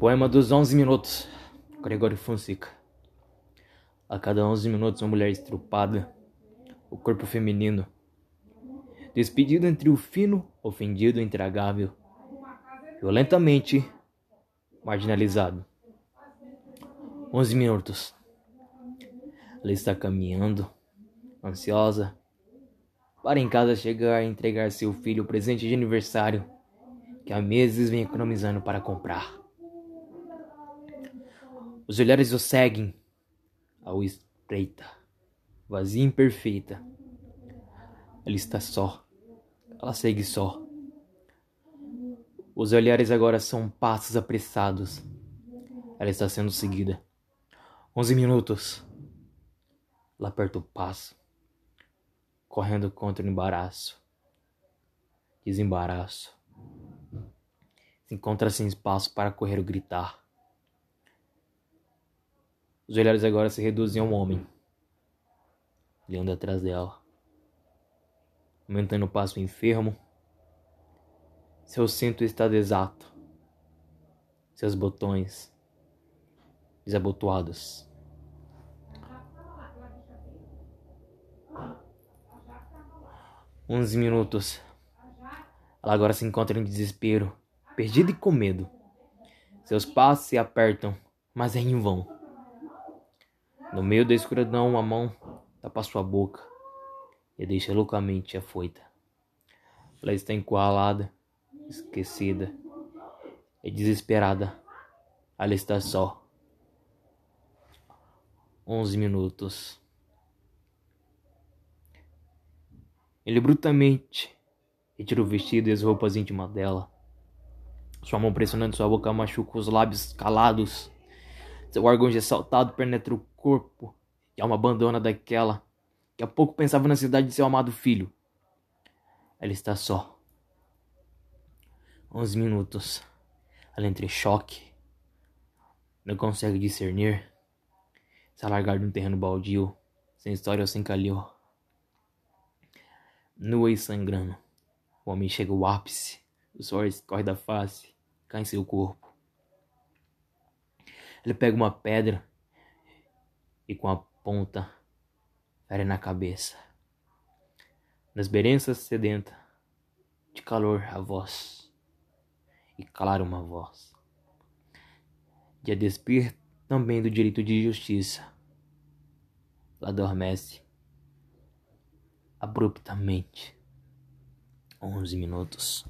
Poema dos 11 minutos. Gregório Fonseca. A cada 11 minutos, uma mulher estrupada, o corpo feminino. Despedido entre o fino, ofendido, intragável, violentamente marginalizado. 11 minutos. Ela está caminhando, ansiosa, para em casa chegar e entregar seu filho o presente de aniversário que há meses vem economizando para comprar. Os olhares o seguem ao espreita, vazia e imperfeita. Ela está só, ela segue só. Os olhares agora são passos apressados. Ela está sendo seguida. Onze minutos. Ela aperta o passo correndo contra o embaraço, desembaraço. Se encontra sem espaço para correr ou gritar. Os olhares agora se reduzem a um homem. Ele anda atrás dela, aumentando o passo enfermo. Seu cinto está desato, seus botões desabotoados. Onze minutos. Ela agora se encontra em desespero, perdida e com medo. Seus passos se apertam, mas é em vão. No meio da escuridão, uma mão tapa sua boca e deixa loucamente afoita. Ela está encurralada, esquecida e desesperada. Ela está só. Onze minutos. Ele brutalmente retira o vestido e as roupas íntimas dela. Sua mão pressionando sua boca machuca os lábios calados. Seu órgão ressaltado penetra o corpo e alma abandona daquela que há pouco pensava na cidade de seu amado filho. Ela está só. Onze minutos. Ela entre choque. Não consegue discernir. Se alargar de um terreno baldio, sem história ou sem calil nua e sangrando. O homem chega ao ápice, o suor escorre da face, cai em seu corpo. Ele pega uma pedra e com a ponta fere na cabeça. Nas berenças sedenta, de calor a voz, e calar uma voz. De a despir também do direito de justiça. Ela adormece abruptamente. Onze minutos.